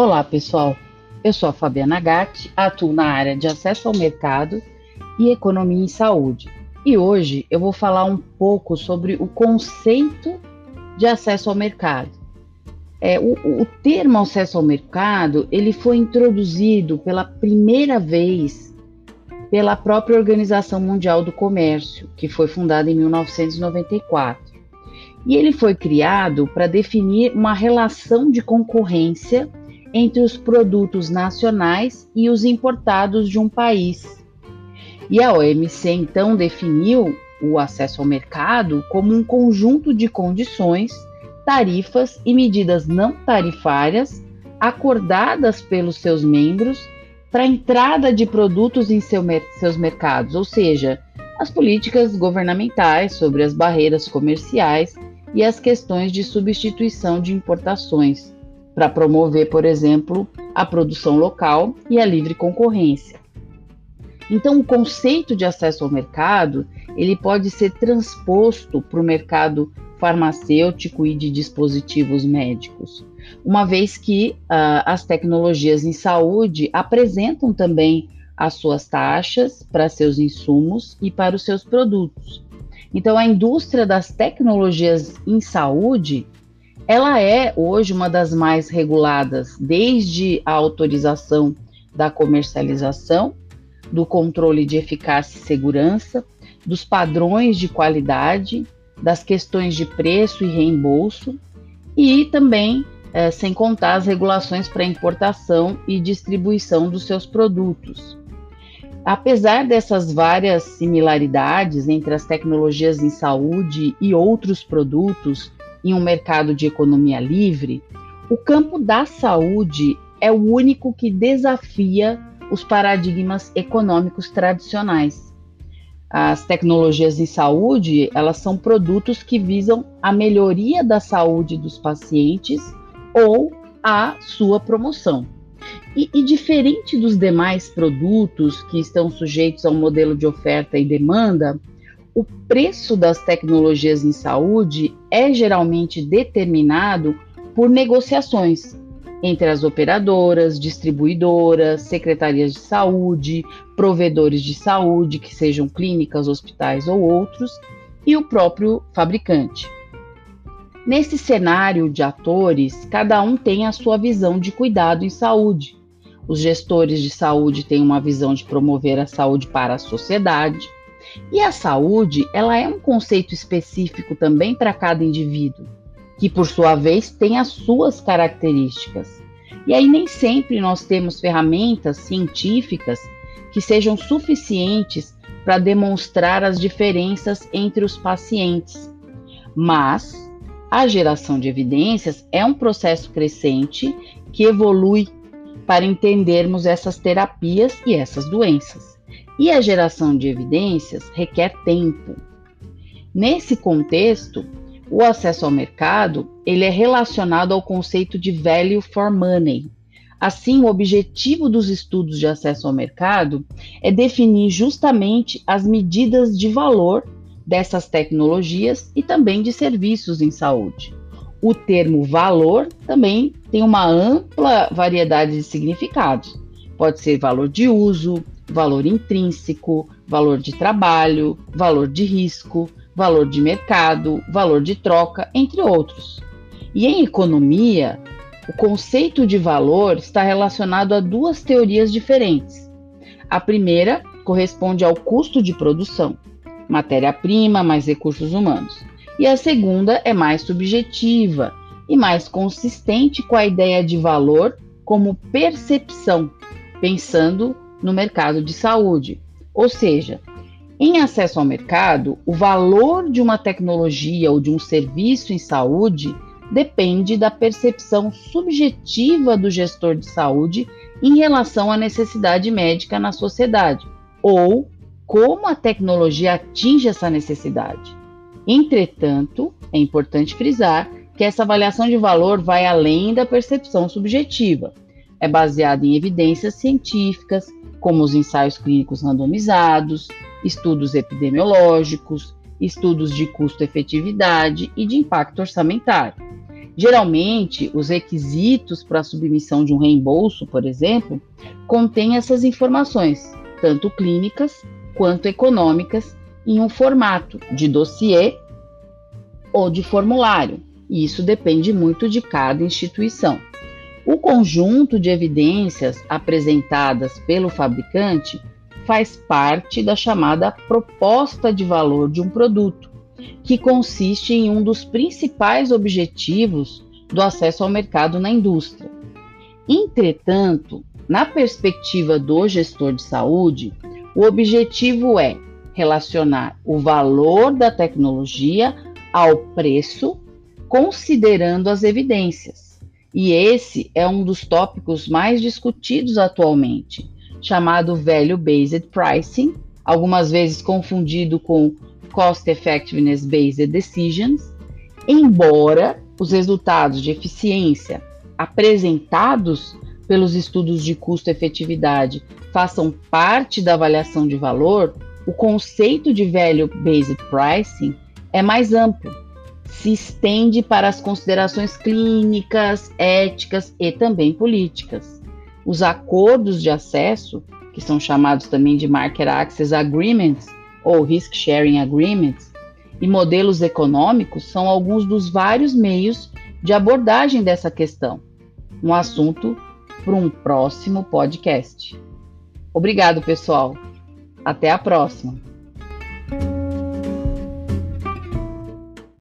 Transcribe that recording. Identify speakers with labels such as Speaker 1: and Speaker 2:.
Speaker 1: Olá, pessoal. Eu sou a Fabiana Gatti, atuo na área de acesso ao mercado e economia em saúde. E hoje eu vou falar um pouco sobre o conceito de acesso ao mercado. É, o, o termo acesso ao mercado ele foi introduzido pela primeira vez pela própria Organização Mundial do Comércio, que foi fundada em 1994. E ele foi criado para definir uma relação de concorrência entre os produtos nacionais e os importados de um país. E a OMC então definiu o acesso ao mercado como um conjunto de condições, tarifas e medidas não tarifárias acordadas pelos seus membros para a entrada de produtos em seu, seus mercados, ou seja, as políticas governamentais sobre as barreiras comerciais e as questões de substituição de importações, para promover, por exemplo, a produção local e a livre concorrência. Então, o conceito de acesso ao mercado ele pode ser transposto para o mercado farmacêutico e de dispositivos médicos, uma vez que uh, as tecnologias em saúde apresentam também as suas taxas para seus insumos e para os seus produtos. Então, a indústria das tecnologias em saúde ela é hoje uma das mais reguladas, desde a autorização da comercialização, do controle de eficácia e segurança, dos padrões de qualidade, das questões de preço e reembolso, e também, é, sem contar as regulações para importação e distribuição dos seus produtos. Apesar dessas várias similaridades entre as tecnologias em saúde e outros produtos em um mercado de economia livre, o campo da saúde é o único que desafia os paradigmas econômicos tradicionais. As tecnologias em saúde, elas são produtos que visam a melhoria da saúde dos pacientes ou a sua promoção. E, e, diferente dos demais produtos que estão sujeitos ao modelo de oferta e demanda, o preço das tecnologias em saúde é geralmente determinado por negociações entre as operadoras, distribuidoras, secretarias de saúde, provedores de saúde, que sejam clínicas, hospitais ou outros, e o próprio fabricante. Nesse cenário de atores, cada um tem a sua visão de cuidado em saúde. Os gestores de saúde têm uma visão de promover a saúde para a sociedade, e a saúde, ela é um conceito específico também para cada indivíduo, que por sua vez tem as suas características. E aí nem sempre nós temos ferramentas científicas que sejam suficientes para demonstrar as diferenças entre os pacientes. Mas a geração de evidências é um processo crescente que evolui para entendermos essas terapias e essas doenças. E a geração de evidências requer tempo. Nesse contexto, o acesso ao mercado ele é relacionado ao conceito de value for money. Assim, o objetivo dos estudos de acesso ao mercado é definir justamente as medidas de valor dessas tecnologias e também de serviços em saúde. O termo valor também tem uma ampla variedade de significados. Pode ser valor de uso, valor intrínseco, valor de trabalho, valor de risco, valor de mercado, valor de troca, entre outros. E em economia, o conceito de valor está relacionado a duas teorias diferentes. A primeira corresponde ao custo de produção, matéria-prima mais recursos humanos. E a segunda é mais subjetiva e mais consistente com a ideia de valor como percepção, pensando no mercado de saúde. Ou seja, em acesso ao mercado, o valor de uma tecnologia ou de um serviço em saúde depende da percepção subjetiva do gestor de saúde em relação à necessidade médica na sociedade, ou como a tecnologia atinge essa necessidade. Entretanto, é importante frisar que essa avaliação de valor vai além da percepção subjetiva. É baseada em evidências científicas, como os ensaios clínicos randomizados, estudos epidemiológicos, estudos de custo-efetividade e de impacto orçamentário. Geralmente, os requisitos para a submissão de um reembolso, por exemplo, contêm essas informações, tanto clínicas quanto econômicas, em um formato de dossiê ou de formulário, e isso depende muito de cada instituição. O conjunto de evidências apresentadas pelo fabricante faz parte da chamada proposta de valor de um produto, que consiste em um dos principais objetivos do acesso ao mercado na indústria. Entretanto, na perspectiva do gestor de saúde, o objetivo é relacionar o valor da tecnologia ao preço, considerando as evidências. E esse é um dos tópicos mais discutidos atualmente, chamado Value Based Pricing, algumas vezes confundido com Cost Effectiveness Based Decisions, embora os resultados de eficiência apresentados pelos estudos de custo-efetividade façam parte da avaliação de valor, o conceito de Value Based Pricing é mais amplo, se estende para as considerações clínicas, éticas e também políticas. Os acordos de acesso, que são chamados também de Market Access Agreements ou Risk Sharing Agreements, e modelos econômicos são alguns dos vários meios de abordagem dessa questão. Um assunto para um próximo podcast. Obrigado, pessoal. Até a próxima.